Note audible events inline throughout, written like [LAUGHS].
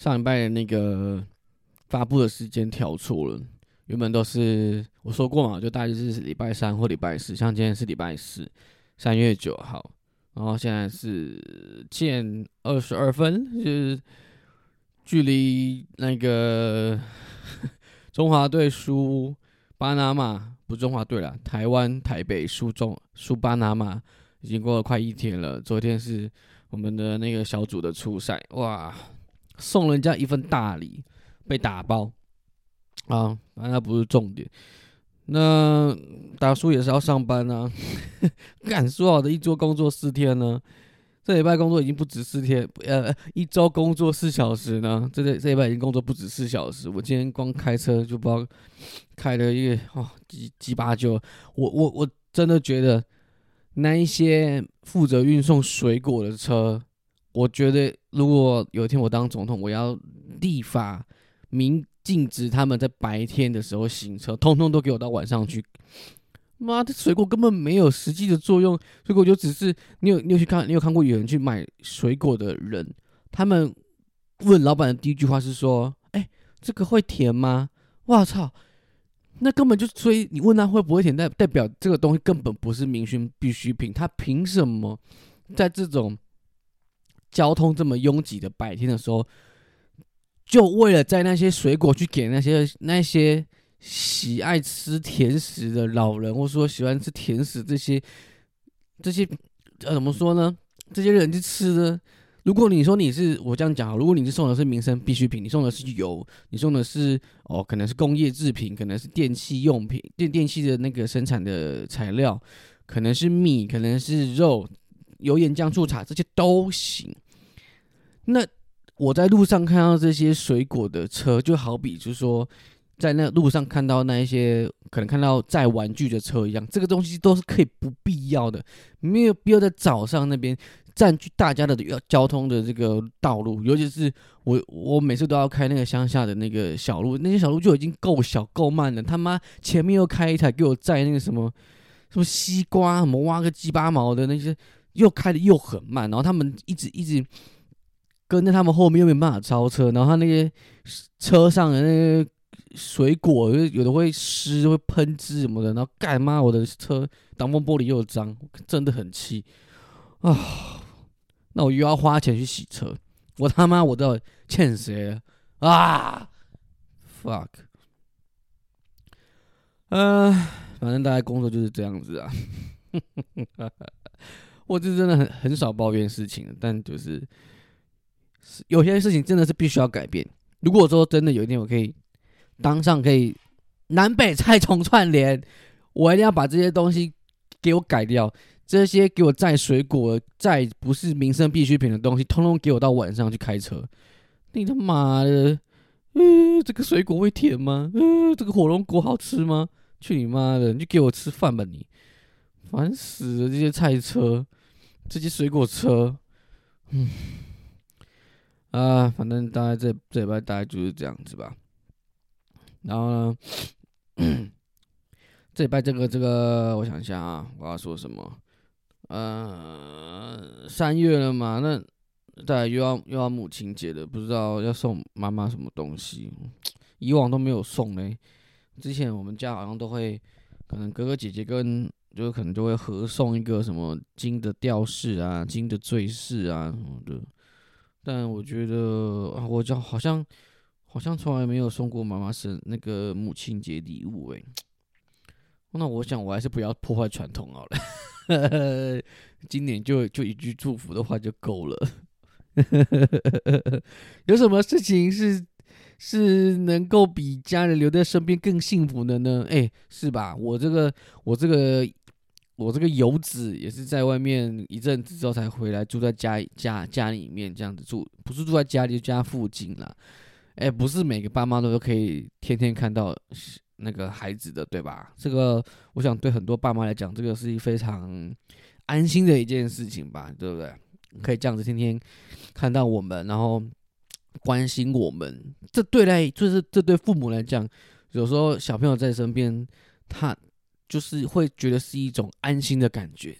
上礼拜的那个发布的时间调错了，原本都是我说过嘛，就大概是礼拜三或礼拜四，像今天是礼拜四，三月九号，然后现在是七点二十二分，就是距离那个 [LAUGHS] 中华队输巴拿马，不中华队了，台湾台北输中输巴拿马，已经过了快一天了。昨天是我们的那个小组的初赛，哇！送人家一份大礼，被打包啊！反正那不是重点。那达叔也是要上班啊，[LAUGHS] 敢说好的一周工作四天呢？这礼拜工作已经不止四天，呃，一周工作四小时呢。这这这礼拜已经工作不止四小时。我今天光开车就不知道开了一个哦几几八九。我我我真的觉得那一些负责运送水果的车。我觉得，如果有一天我当总统，我要立法明禁止他们在白天的时候行车，通通都给我到晚上去。妈的，水果根本没有实际的作用，水果就只是你有你有去看，你有看过有人去买水果的人，他们问老板的第一句话是说：“哎，这个会甜吗？”我操，那根本就所以你问他会不会甜，代代表这个东西根本不是民生必需品，他凭什么在这种？交通这么拥挤的白天的时候，就为了在那些水果去给那些那些喜爱吃甜食的老人，或者说喜欢吃甜食这些这些呃怎么说呢？这些人去吃呢？如果你说你是我这样讲，如果你是送的是民生必需品，你送的是油，你送的是哦可能是工业制品，可能是电器用品电电器的那个生产的材料，可能是米，可能是肉。油盐酱醋茶这些都行。那我在路上看到这些水果的车，就好比就是说，在那路上看到那一些可能看到载玩具的车一样，这个东西都是可以不必要的，没有必要在早上那边占据大家的交通的这个道路。尤其是我，我每次都要开那个乡下的那个小路，那些小路就已经够小够慢了，他妈前面又开一台给我载那个什么什么西瓜，什么挖个鸡巴毛的那些。又开的又很慢，然后他们一直一直跟在他们后面，又没办法超车。然后他那些车上的那些水果，有的会湿，会喷汁什么的。然后干妈，我的车挡风玻璃又脏，真的很气啊！那我又要花钱去洗车，我他妈我都要欠谁啊？fuck！嗯，反正大家工作就是这样子啊。[LAUGHS] 我是真的很很少抱怨事情，但就是有些事情真的是必须要改变。如果说真的有一天我可以当上可以南北菜虫串联，我一定要把这些东西给我改掉。这些给我载水果、载不是民生必需品的东西，通通给我到晚上去开车。你他妈的，嗯，这个水果会甜吗？嗯，这个火龙果好吃吗？去你妈的！你就给我吃饭吧你！烦死了，这些菜车。这些水果车，嗯，啊，反正大概这这礼拜大概就是这样子吧。然后呢，[CLEARS THROAT] 这礼拜这个这个，我想一下啊，我要说什么？呃，三月了嘛，那再又要又要母亲节了，不知道要送妈妈什么东西。以往都没有送嘞，之前我们家好像都会，可能哥哥姐姐跟。就可能就会合送一个什么金的吊饰啊，金的坠饰啊什么的，但我觉得啊，我就好像好像从来没有送过妈妈生那个母亲节礼物诶。那我想我还是不要破坏传统好了，[LAUGHS] 今年就就一句祝福的话就够了。[LAUGHS] 有什么事情是是能够比家人留在身边更幸福的呢？哎，是吧？我这个我这个。我这个游子也是在外面一阵子之后才回来，住在家家家里面这样子住，不是住在家里家附近啦。哎，不是每个爸妈都可以天天看到那个孩子的，对吧？这个我想对很多爸妈来讲，这个是一非常安心的一件事情吧，对不对？可以这样子天天看到我们，然后关心我们，这对来就是这对父母来讲，有时候小朋友在身边，他。就是会觉得是一种安心的感觉，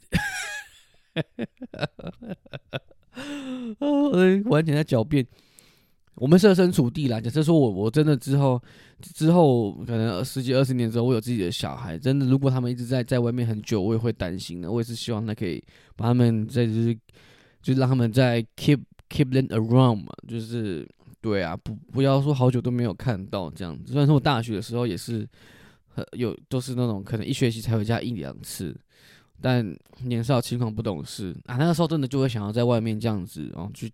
[LAUGHS] 完全在狡辩。我们设身处地啦，假设说我我真的之后之后可能十几二十年之后，我有自己的小孩，真的如果他们一直在在外面很久，我也会担心的。我也是希望他可以把他们在就是就让他们在 keep keep them around 嘛，就是对啊，不不要说好久都没有看到这样子。虽然说我大学的时候也是有都是那种可能一学期才回家一两次，但年少轻狂不懂事啊，那个时候真的就会想要在外面这样子，然后去。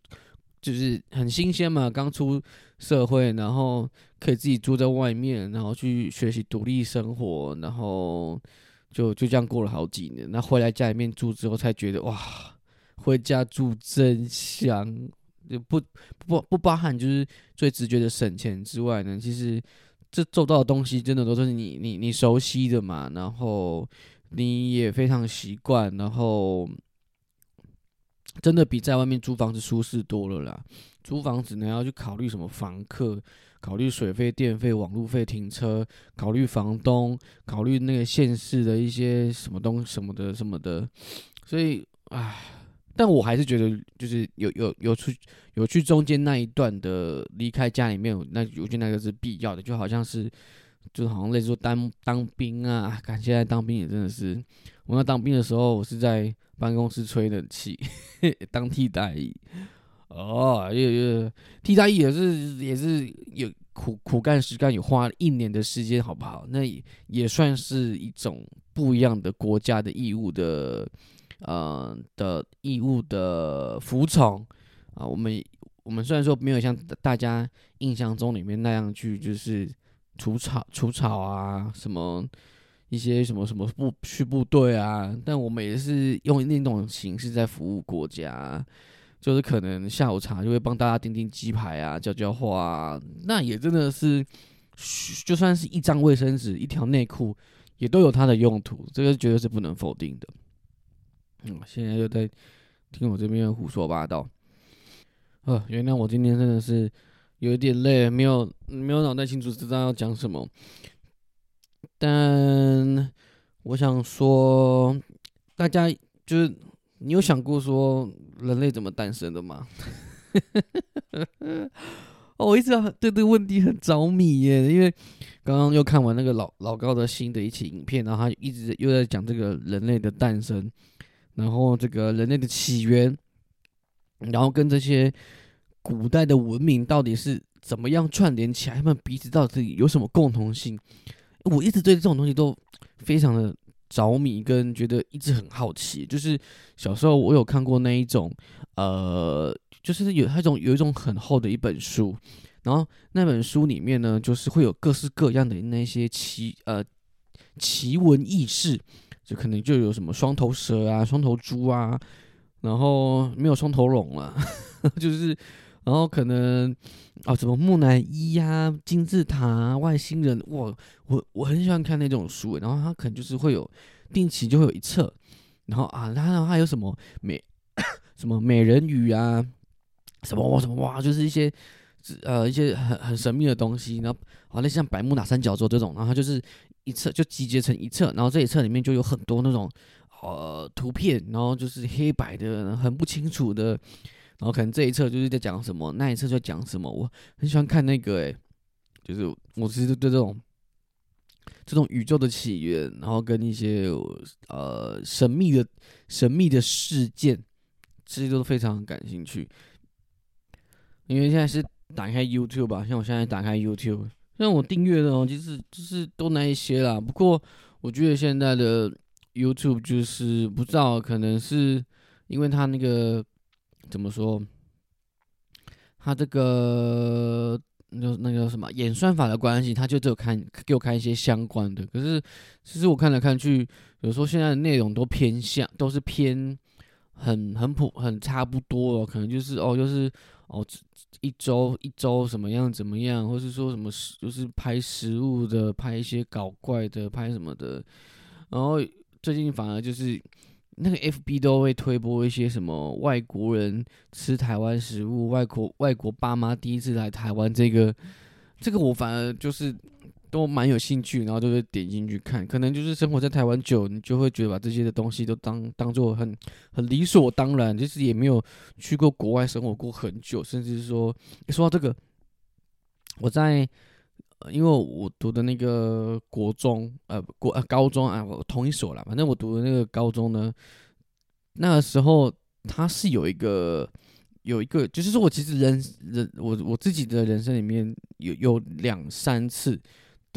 就是很新鲜嘛，刚出社会，然后可以自己住在外面，然后去学习独立生活，然后就就这样过了好几年。那回来家里面住之后，才觉得哇，回家住真香。就不不不包含就是最直觉的省钱之外呢，其实这做到的东西真的都是你你你熟悉的嘛，然后你也非常习惯，然后。真的比在外面租房子舒适多了啦！租房子呢要去考虑什么房客，考虑水费、电费、网路费、停车，考虑房东，考虑那个县市的一些什么东什么的什么的。所以，唉，但我还是觉得，就是有有有去有去中间那一段的离开家里面，那我觉得那个是必要的，就好像是，就好像类似说当当兵啊，感现在当兵也真的是，我那当兵的时候，我是在。办公室吹冷气，[LAUGHS] 当替代役哦，有有替代役也是也是有苦苦干实干，有花一年的时间，好不好？那也算是一种不一样的国家的义务的，呃的义务的服从啊。我们我们虽然说没有像大家印象中里面那样去，就是除草除草啊什么。一些什么什么部去部队啊，但我们也是用那种形式在服务国家，就是可能下午茶就会帮大家订订鸡排啊，交交话啊，那也真的是，就算是一张卫生纸、一条内裤，也都有它的用途，这个绝对是不能否定的。嗯，现在又在听我这边胡说八道，呃，原谅我今天真的是有一点累，没有没有脑袋清楚知道要讲什么。但我想说，大家就是你有想过说人类怎么诞生的吗？[LAUGHS] 哦，我一直对这个问题很着迷耶，因为刚刚又看完那个老老高的新的一期影片，然后他一直又在讲这个人类的诞生，然后这个人类的起源，然后跟这些古代的文明到底是怎么样串联起来，他们彼此到底有什么共同性？我一直对这种东西都非常的着迷，跟觉得一直很好奇。就是小时候我有看过那一种，呃，就是有那种有一种很厚的一本书，然后那本书里面呢，就是会有各式各样的那些奇呃奇闻异事，就可能就有什么双头蛇啊、双头猪啊，然后没有双头龙了，[LAUGHS] 就是。然后可能啊，什么木乃伊呀、金字塔、外星人，哇，我我很喜欢看那种书。然后他可能就是会有定期就会有一册，然后啊，然后还有什么美 [COUGHS] 什么美人鱼啊，什么哇什么哇，就是一些呃一些很很神秘的东西。然后好像像百慕大三角洲这种，然后它就是一册就集结成一册，然后这一册里面就有很多那种呃图片，然后就是黑白的，很不清楚的。然后可能这一册就是在讲什么，那一册在讲什么。我很喜欢看那个，诶，就是我其实对这种这种宇宙的起源，然后跟一些呃神秘的神秘的事件，其实都非常感兴趣。因为现在是打开 YouTube 吧，像我现在打开 YouTube，像我订阅的哦，就是就是都那一些啦。不过我觉得现在的 YouTube 就是不知道，可能是因为它那个。怎么说？他这个那那个什么演算法的关系，他就只有看给我看一些相关的。可是其实我看来看去，有时候现在的内容都偏向，都是偏很很普很差不多哦。可能就是哦，就是哦一周一周什么样怎么样，或是说什么就是拍食物的，拍一些搞怪的，拍什么的。然后最近反而就是。那个 F B 都会推播一些什么外国人吃台湾食物，外国外国爸妈第一次来台湾，这个这个我反而就是都蛮有兴趣，然后就会点进去看。可能就是生活在台湾久，你就会觉得把这些的东西都当当做很很理所当然，就是也没有去过国外生活过很久，甚至是说，说到这个，我在，因为我读的那个国中，呃，国呃高中啊，我同一所啦，反正我读的那个高中呢，那个时候它是有一个。有一个，就是说我其实人人我我自己的人生里面有有两三次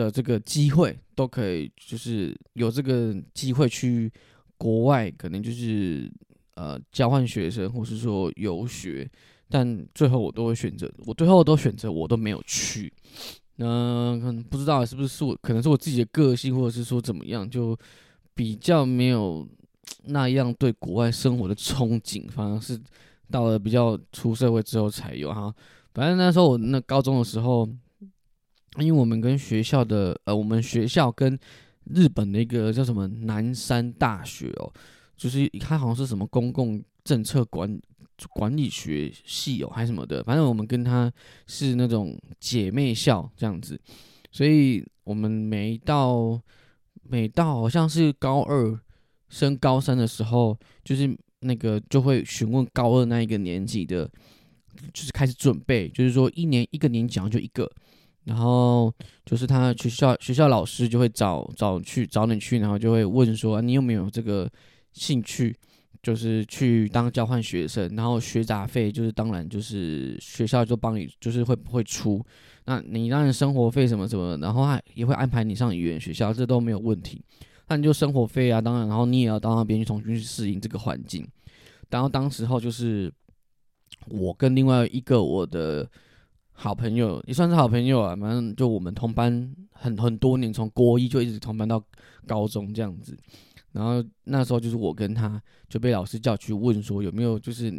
的这个机会，都可以就是有这个机会去国外，可能就是呃交换学生，或是说游学，但最后我都会选择，我最后都选择我都没有去。嗯，可能不知道是不是是我，可能是我自己的个性，或者是说怎么样，就比较没有那样对国外生活的憧憬，反而是。到了比较出社会之后才有哈，反正那时候我那高中的时候，因为我们跟学校的呃，我们学校跟日本的一个叫什么南山大学哦，就是它好像是什么公共政策管管理学系哦，还是什么的，反正我们跟他是那种姐妹校这样子，所以我们每到每到好像是高二升高三的时候，就是。那个就会询问高二那一个年级的，就是开始准备，就是说一年一个年级好像就一个，然后就是他学校学校老师就会找找去找你去，然后就会问说你有没有这个兴趣，就是去当交换学生，然后学杂费就是当然就是学校就帮你就是会不会出，那你当然生活费什么什么，然后还也会安排你上语言学校，这都没有问题。那你就生活费啊，当然，然后你也要到那边去重新去适应这个环境。然后当时候就是我跟另外一个我的好朋友，也算是好朋友啊，反正就我们同班很很多年，从国一就一直同班到高中这样子。然后那时候就是我跟他就被老师叫去问说有没有，就是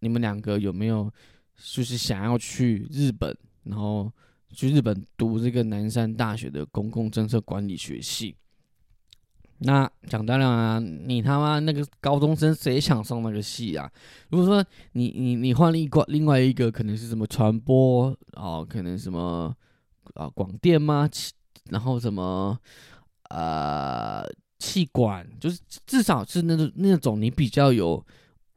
你们两个有没有就是想要去日本，然后去日本读这个南山大学的公共政策管理学系。那讲当然啊，你他妈那个高中生谁想上那个系啊？如果说你你你换另一个另外一个，可能是什么传播哦，可能什么啊广电吗？然后什么呃气管，就是至少是那种那种你比较有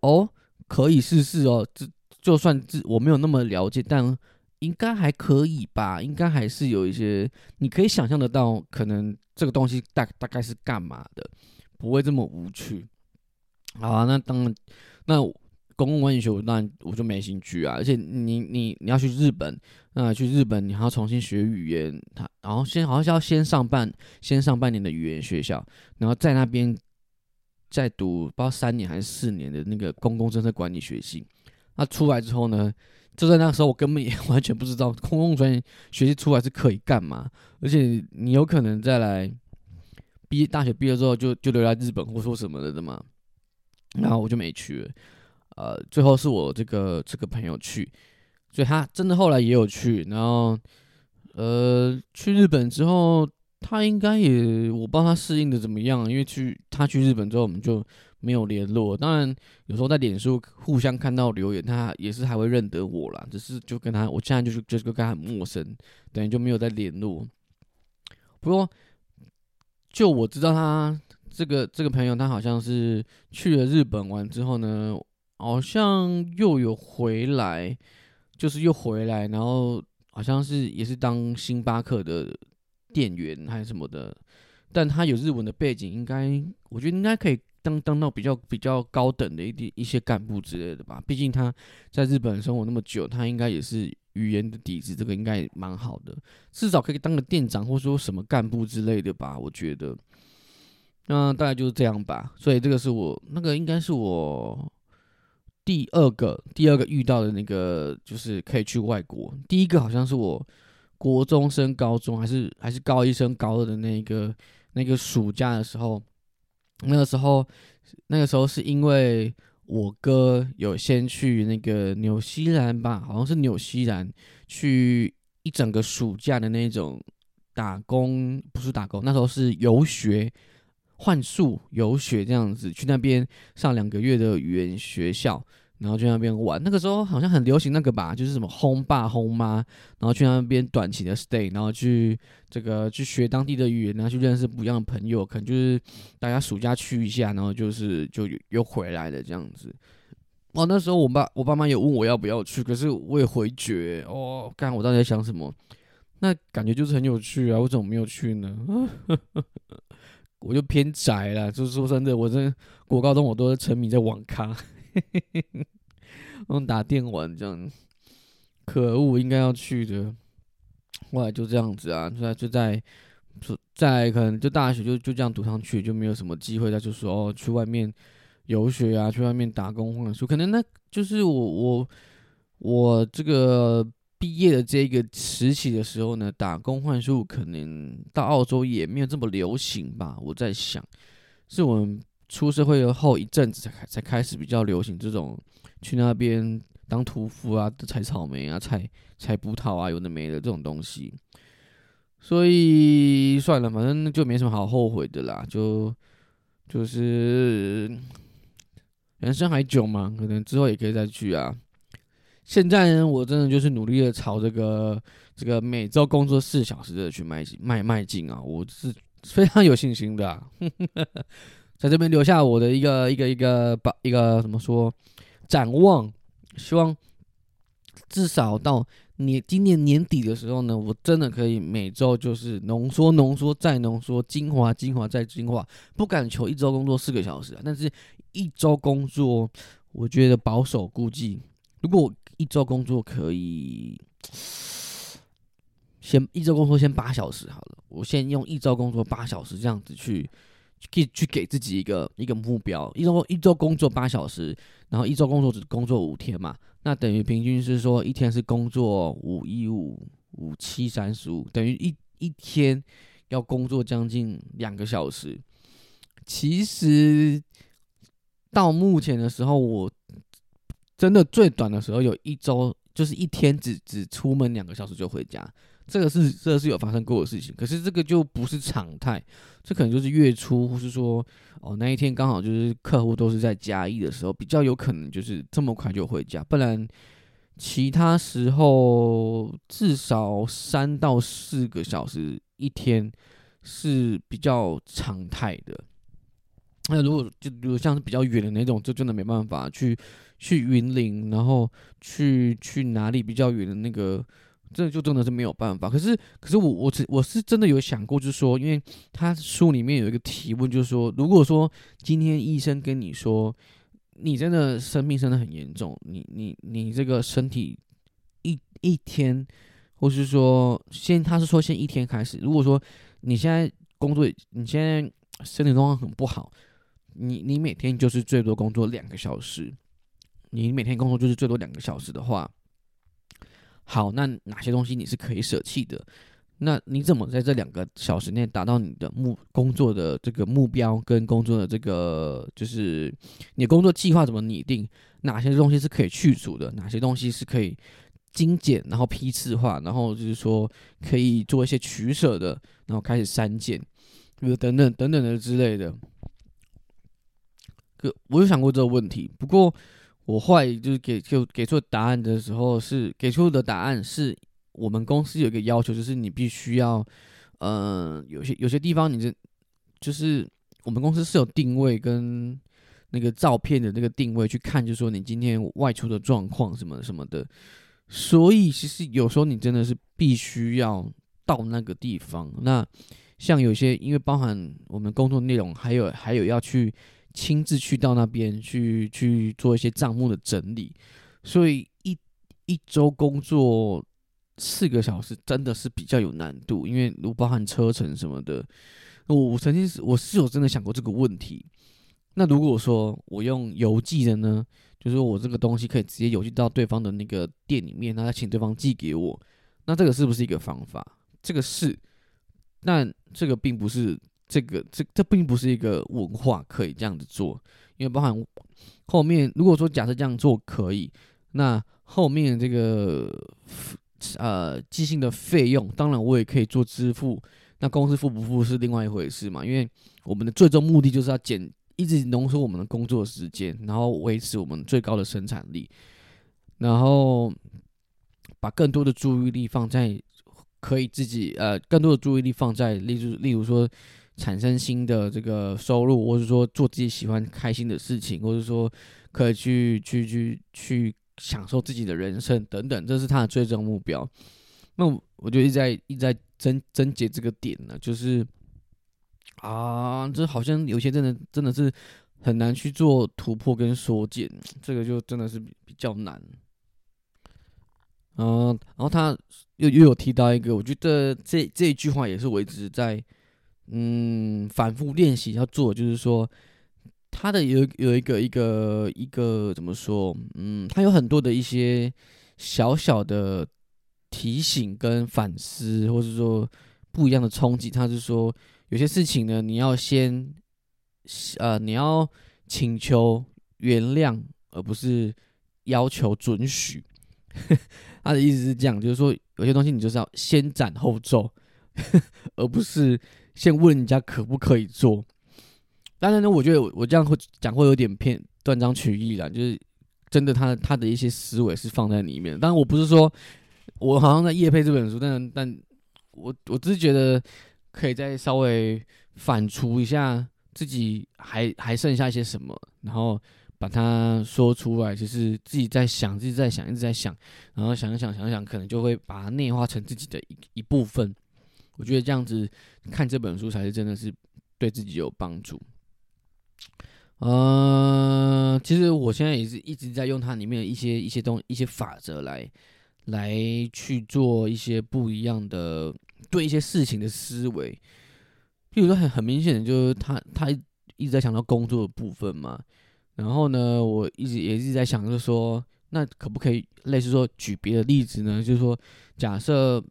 哦可以试试哦，就就算自我没有那么了解，但。应该还可以吧，应该还是有一些你可以想象得到，可能这个东西大大概是干嘛的，不会这么无趣。好啊，那当然，那公共管理学我当然我就没兴趣啊。而且你你你要去日本，那去日本你还要重新学语言，他然后先好像是要先上半先上半年的语言学校，然后在那边再读不知道三年还是四年的那个公共政策管理学系。那出来之后呢？就在那时候，我根本也完全不知道公共专业学习出来是可以干嘛，而且你有可能再来毕业大学毕业之后就就留在日本或说什么的的嘛，然后我就没去。呃，最后是我这个这个朋友去，所以他真的后来也有去，然后呃去日本之后，他应该也我不知道他适应的怎么样，因为去他去日本之后，我们就。没有联络，当然有时候在脸书互相看到留言，他也是还会认得我啦。只是就跟他，我现在就是就是跟他很陌生，等于就没有再联络。不过，就我知道他这个这个朋友，他好像是去了日本玩之后呢，好像又有回来，就是又回来，然后好像是也是当星巴克的店员还是什么的。但他有日文的背景，应该我觉得应该可以。当当到比较比较高等的一点一些干部之类的吧，毕竟他在日本生活那么久，他应该也是语言的底子，这个应该也蛮好的，至少可以当个店长或说什么干部之类的吧，我觉得。那大概就是这样吧，所以这个是我那个应该是我第二个第二个遇到的那个，就是可以去外国。第一个好像是我国中升高中，还是还是高一升高二的那个那个暑假的时候。那个时候，那个时候是因为我哥有先去那个纽西兰吧，好像是纽西兰去一整个暑假的那种打工，不是打工，那时候是游学、换宿、游学这样子，去那边上两个月的语言学校，然后去那边玩。那个时候好像很流行那个吧，就是什么轰爸轰妈，然后去那边短期的 stay，然后去这个去学当地的语言，然后去认识不一样的朋友，可能就是大家暑假去一下，然后就是就又回来了这样子。哦，那时候我爸我爸妈有问我要不要去，可是我也回绝。哦，看我到底在想什么？那感觉就是很有趣啊，我怎么没有去呢？[LAUGHS] 我就偏宅了，就是说真的，我这国高中我都沉迷在网咖，嘿嘿嘿用打电玩这样。可恶，应该要去的，后来就这样子啊，就在就在在可能就大学就就这样读上去，就没有什么机会再就说哦去外面。游学啊，去外面打工换书，可能那就是我我我这个毕业的这个时期的时候呢，打工换书可能到澳洲也没有这么流行吧。我在想，是我们出社会后一阵子才开才开始比较流行这种去那边当屠夫啊，采草莓啊，采采葡萄啊，有的没的这种东西。所以算了，反正就没什么好后悔的啦，就就是。人生还久嘛，可能之后也可以再去啊。现在呢，我真的就是努力的朝这个这个每周工作四小时的去迈进迈迈进啊，我是非常有信心的。[LAUGHS] 在这边留下我的一个一个一个把一个怎么说展望，希望至少到你今年年底的时候呢，我真的可以每周就是浓缩浓缩再浓缩，精华精华再精华，不敢求一周工作四个小时啊，但是。一周工作，我觉得保守估计，如果一周工作可以先一周工作先八小时好了，我先用一周工作八小时这样子去去去给自己一个一个目标，一周一周工作八小时，然后一周工作只工作五天嘛，那等于平均是说一天是工作五一五五七三十五，等于一一天要工作将近两个小时，其实。到目前的时候，我真的最短的时候有一周，就是一天只只出门两个小时就回家，这个是这个是有发生过的事情。可是这个就不是常态，这可能就是月初，或是说哦那一天刚好就是客户都是在嘉义的时候，比较有可能就是这么快就回家。不然其他时候至少三到四个小时一天是比较常态的。那如果就比如像是比较远的那种，就真的没办法去去云林，然后去去哪里比较远的那个，这就真的是没有办法。可是可是我我只我是真的有想过，就是说，因为他书里面有一个提问，就是说，如果说今天医生跟你说，你真的生病真的很严重，你你你这个身体一一天，或是说先他是说先一天开始，如果说你现在工作，你现在身体状况很不好。你你每天就是最多工作两个小时，你每天工作就是最多两个小时的话，好，那哪些东西你是可以舍弃的？那你怎么在这两个小时内达到你的目工作的这个目标跟工作的这个就是你工作计划怎么拟定？哪些东西是可以去除的？哪些东西是可以精简然后批次化，然后就是说可以做一些取舍的，然后开始删减，比如等等等等的之类的。我有想过这个问题，不过我后来就是给就给出答案的时候，是给出的答案是我们公司有一个要求，就是你必须要，嗯，有些有些地方你这就是我们公司是有定位跟那个照片的那个定位去看，就是说你今天外出的状况什么什么的，所以其实有时候你真的是必须要到那个地方。那像有些因为包含我们工作内容，还有还有要去。亲自去到那边去去做一些账目的整理，所以一一周工作四个小时真的是比较有难度，因为如包含车程什么的。我我曾经是我是有真的想过这个问题。那如果说我用邮寄的呢，就是我这个东西可以直接邮寄到对方的那个店里面，那请对方寄给我，那这个是不是一个方法？这个是，但这个并不是。这个这这并不是一个文化可以这样子做，因为包含后面如果说假设这样做可以，那后面这个呃寄信的费用，当然我也可以做支付，那公司付不付是另外一回事嘛，因为我们的最终目的就是要减一直浓缩我们的工作时间，然后维持我们最高的生产力，然后把更多的注意力放在可以自己呃，更多的注意力放在例如例如说产生新的这个收入，或者说做自己喜欢开心的事情，或者说可以去去去去享受自己的人生等等，这是他的最终目标。那我就一直在一直在争争结这个点呢，就是。啊，这好像有些真的真的是很难去做突破跟缩减，这个就真的是比较难。嗯，然后他又又有提到一个，我觉得这这一句话也是我一直在嗯反复练习要做，就是说他的有有一个一个一个怎么说？嗯，他有很多的一些小小的提醒跟反思，或者说不一样的冲击，他是说。有些事情呢，你要先，呃，你要请求原谅，而不是要求准许。[LAUGHS] 他的意思是这样，就是说有些东西你就是要先斩后奏，[LAUGHS] 而不是先问人家可不可以做。当然呢，我觉得我我这样会讲会有点偏断章取义了，就是真的，他他的一些思维是放在里面。当然，我不是说我好像在夜配这本书，但但我我只是觉得。可以再稍微反刍一下自己还还剩下一些什么，然后把它说出来。就是自己在想，自己在想，一直在想，然后想一想，想一想，可能就会把它内化成自己的一一部分。我觉得这样子看这本书才是真的是对自己有帮助。呃，其实我现在也是一直在用它里面的一些一些东一些法则来来去做一些不一样的。对一些事情的思维，譬如说很很明显的，就是他他一直在想到工作的部分嘛。然后呢，我一直也一直在想，就是说，那可不可以类似说举别的例子呢？就是说，假设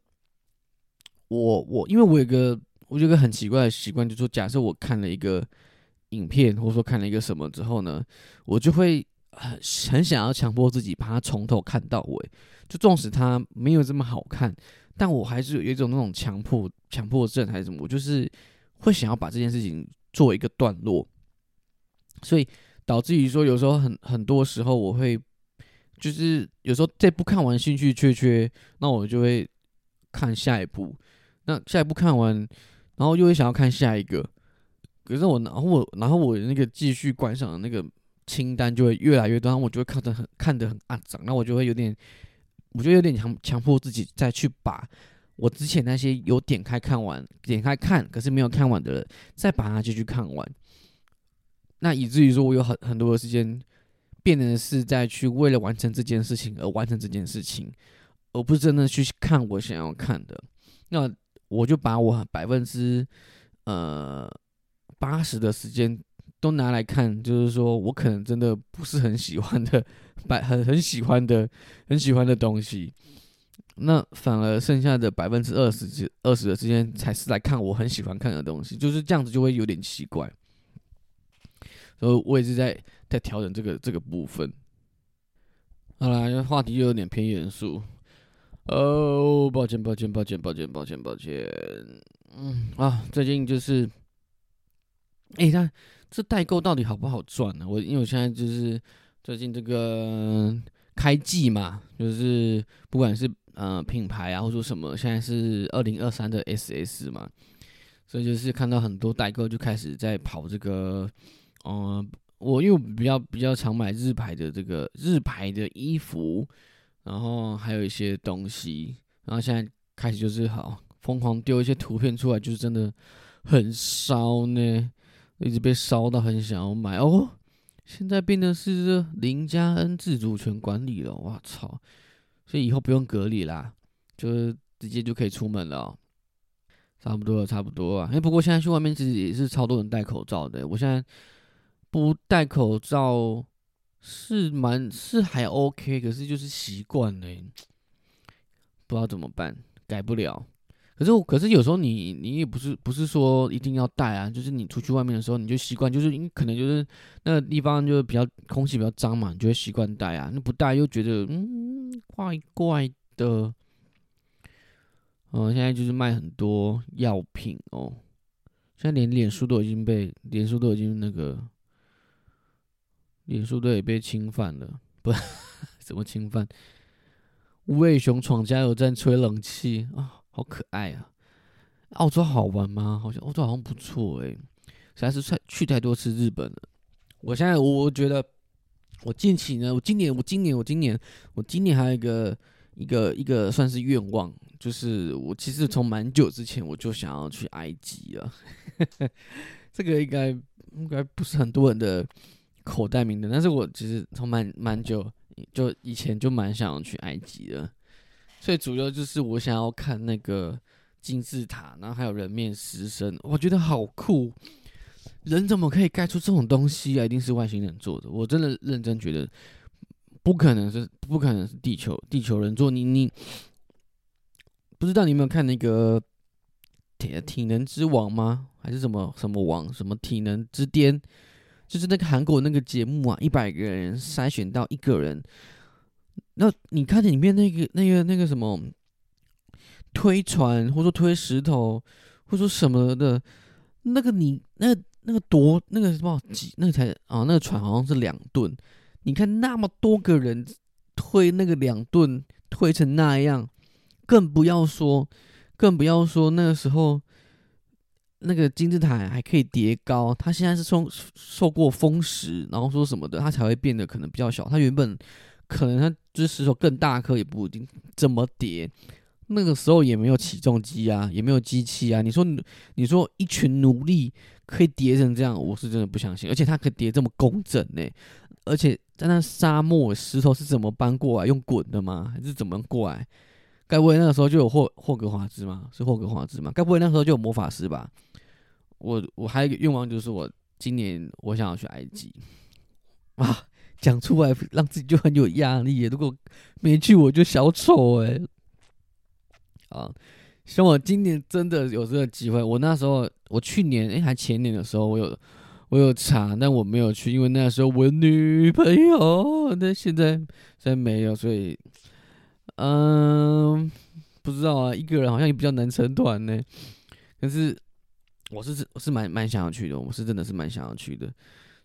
我我因为我有个我有个很奇怪的习惯，就是说，假设我看了一个影片，或者说看了一个什么之后呢，我就会很很想要强迫自己把它从头看到尾，就纵使它没有这么好看。但我还是有一种那种强迫强迫症还是什么，我就是会想要把这件事情做一个段落，所以导致于说有时候很很多时候我会就是有时候这部看完兴趣缺缺，那我就会看下一部，那下一部看完，然后又会想要看下一个，可是我然后我然后我那个继续观赏的那个清单就会越来越多，我就会看得很看得很暗脏，那我就会有点。我觉得有点强强迫自己再去把我之前那些有点开看完、点开看可是没有看完的人，再把它继续看完。那以至于说我有很很多的时间，变成是在去为了完成这件事情而完成这件事情，而不是真的去看我想要看的。那我就把我百分之呃八十的时间。都拿来看，就是说我可能真的不是很喜欢的，百很很喜欢的，很喜欢的东西，那反而剩下的百分之二十、二十的时间才是来看我很喜欢看的东西，就是这样子就会有点奇怪。所以我也是在在调整这个这个部分。好啦，因为话题又有点偏严肃，哦，抱歉，抱歉，抱歉，抱歉，抱歉，抱歉。嗯啊，最近就是，哎，他。这代购到底好不好赚呢？我因为我现在就是最近这个开季嘛，就是不管是呃品牌啊，或说什么，现在是二零二三的 SS 嘛，所以就是看到很多代购就开始在跑这个，嗯，我因为比较比较常买日牌的这个日牌的衣服，然后还有一些东西，然后现在开始就是好疯狂丢一些图片出来，就是真的很烧呢。一直被烧到很想要买哦，现在变的是林嘉恩自主权管理了，我操！所以以后不用隔离啦，就是直接就可以出门了，差不多了，差不多啊。哎，不过现在去外面其实也是超多人戴口罩的，我现在不戴口罩是蛮是还 OK，可是就是习惯了，不知道怎么办，改不了。可是我，可是有时候你你也不是不是说一定要戴啊，就是你出去外面的时候，你就习惯，就是因可能就是那个地方就是比较空气比较脏嘛，你就会习惯戴啊。那不戴又觉得嗯怪怪的。嗯，现在就是卖很多药品哦，现在连脸书都已经被脸书都已经那个脸书队也被侵犯了，不，[LAUGHS] 怎么侵犯？无尾熊闯加油站吹冷气啊，好可爱啊！澳洲好玩吗？好像澳洲好像不错诶，实在是去去太多次日本了。我现在我觉得，我近期呢，我今年我今年我今年我今年还有一个一个一个算是愿望，就是我其实从蛮久之前我就想要去埃及了。[LAUGHS] 这个应该应该不是很多人的口袋名单，但是我其实从蛮蛮久就以前就蛮想要去埃及的，所以主要就是我想要看那个金字塔，然后还有人面狮身，我觉得好酷。人怎么可以盖出这种东西啊？一定是外星人做的。我真的认真觉得，不可能是不可能是地球地球人做。你你不知道你有没有看那个体体能之王吗？还是什么什么王？什么体能之巅？就是那个韩国那个节目啊，一百个人筛选到一个人。那你看里面那个那个那个什么推船，或者说推石头，或者说什么的，那个你那。那个多那个什么几那个才啊那个船好像是两吨，你看那么多个人推那个两吨推成那样，更不要说更不要说那个时候那个金字塔还可以叠高，它现在是受受过风蚀，然后说什么的，它才会变得可能比较小。它原本可能它就是石头更大颗也不一定，怎么叠？那个时候也没有起重机啊，也没有机器啊。你说你说一群奴隶。可以叠成这样，我是真的不相信。而且它可以叠这么工整呢，而且在那沙漠石头是怎么搬过来？用滚的吗？还是怎么过来？该不会那个时候就有霍霍格华兹吗？是霍格华兹吗？该不会那时候就有魔法师吧？我我还有一个愿望，就是我今年我想要去埃及 [LAUGHS] 啊！讲出来让自己就很有压力。如果没去，我就小丑哎！啊。希望我今年真的有这个机会。我那时候，我去年哎，还前年的时候，我有我有查，但我没有去，因为那时候我女朋友。但现在现在没有，所以嗯，不知道啊，一个人好像也比较难成团呢。可是我是我是蛮蛮想要去的，我是真的是蛮想要去的，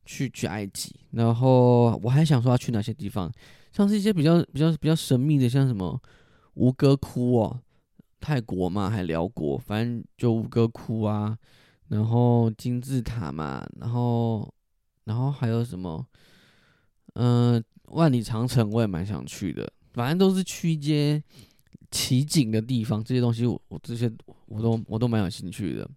去去埃及。然后我还想说要去哪些地方，像是一些比较比较比较神秘的，像什么吴哥窟哦。泰国嘛，还辽国，反正就吴哥窟啊，然后金字塔嘛，然后，然后还有什么，嗯，万里长城我也蛮想去的，反正都是去一些奇景的地方，这些东西我我这些我都我都蛮有兴趣的。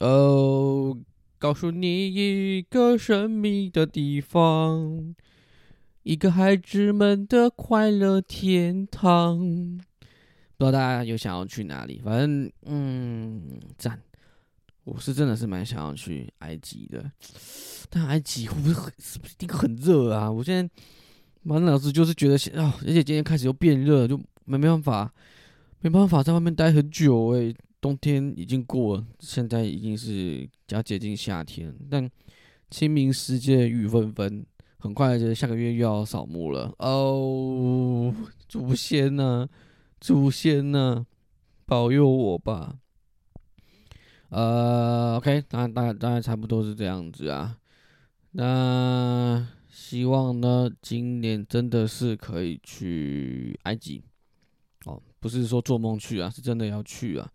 哦，告诉你一个神秘的地方，一个孩子们的快乐天堂。不知道大家有想要去哪里？反正嗯，赞！我是真的是蛮想要去埃及的，但埃及会不会是不是一定很热啊？我现在满脑子就是觉得啊，而且今天开始又变热，就没没办法，没办法在外面待很久诶，冬天已经过了，现在已经是要接近夏天，但清明时节雨纷纷，很快就下个月又要扫墓了哦，祖先呢？祖先呢，保佑我吧。呃，OK，大大大概差不多是这样子啊。那希望呢，今年真的是可以去埃及。哦，不是说做梦去啊，是真的要去啊。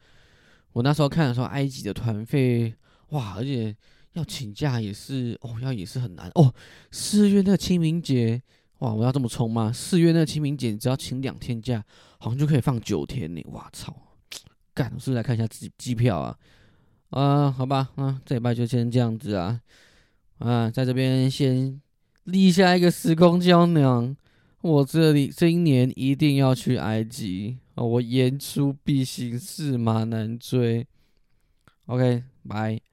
我那时候看的时候，埃及的团费，哇，而且要请假也是，哦，要也是很难哦。四月那清明节。哇！我要这么冲吗？四月那个清明节，只要请两天假，好像就可以放九天呢。哇操！干，是不是来看一下自己机票啊？啊，好吧，啊，这礼拜就先这样子啊。啊，在这边先立下一个时空胶囊，我这里今年一定要去埃及！我言出必行，驷马难追。OK，拜。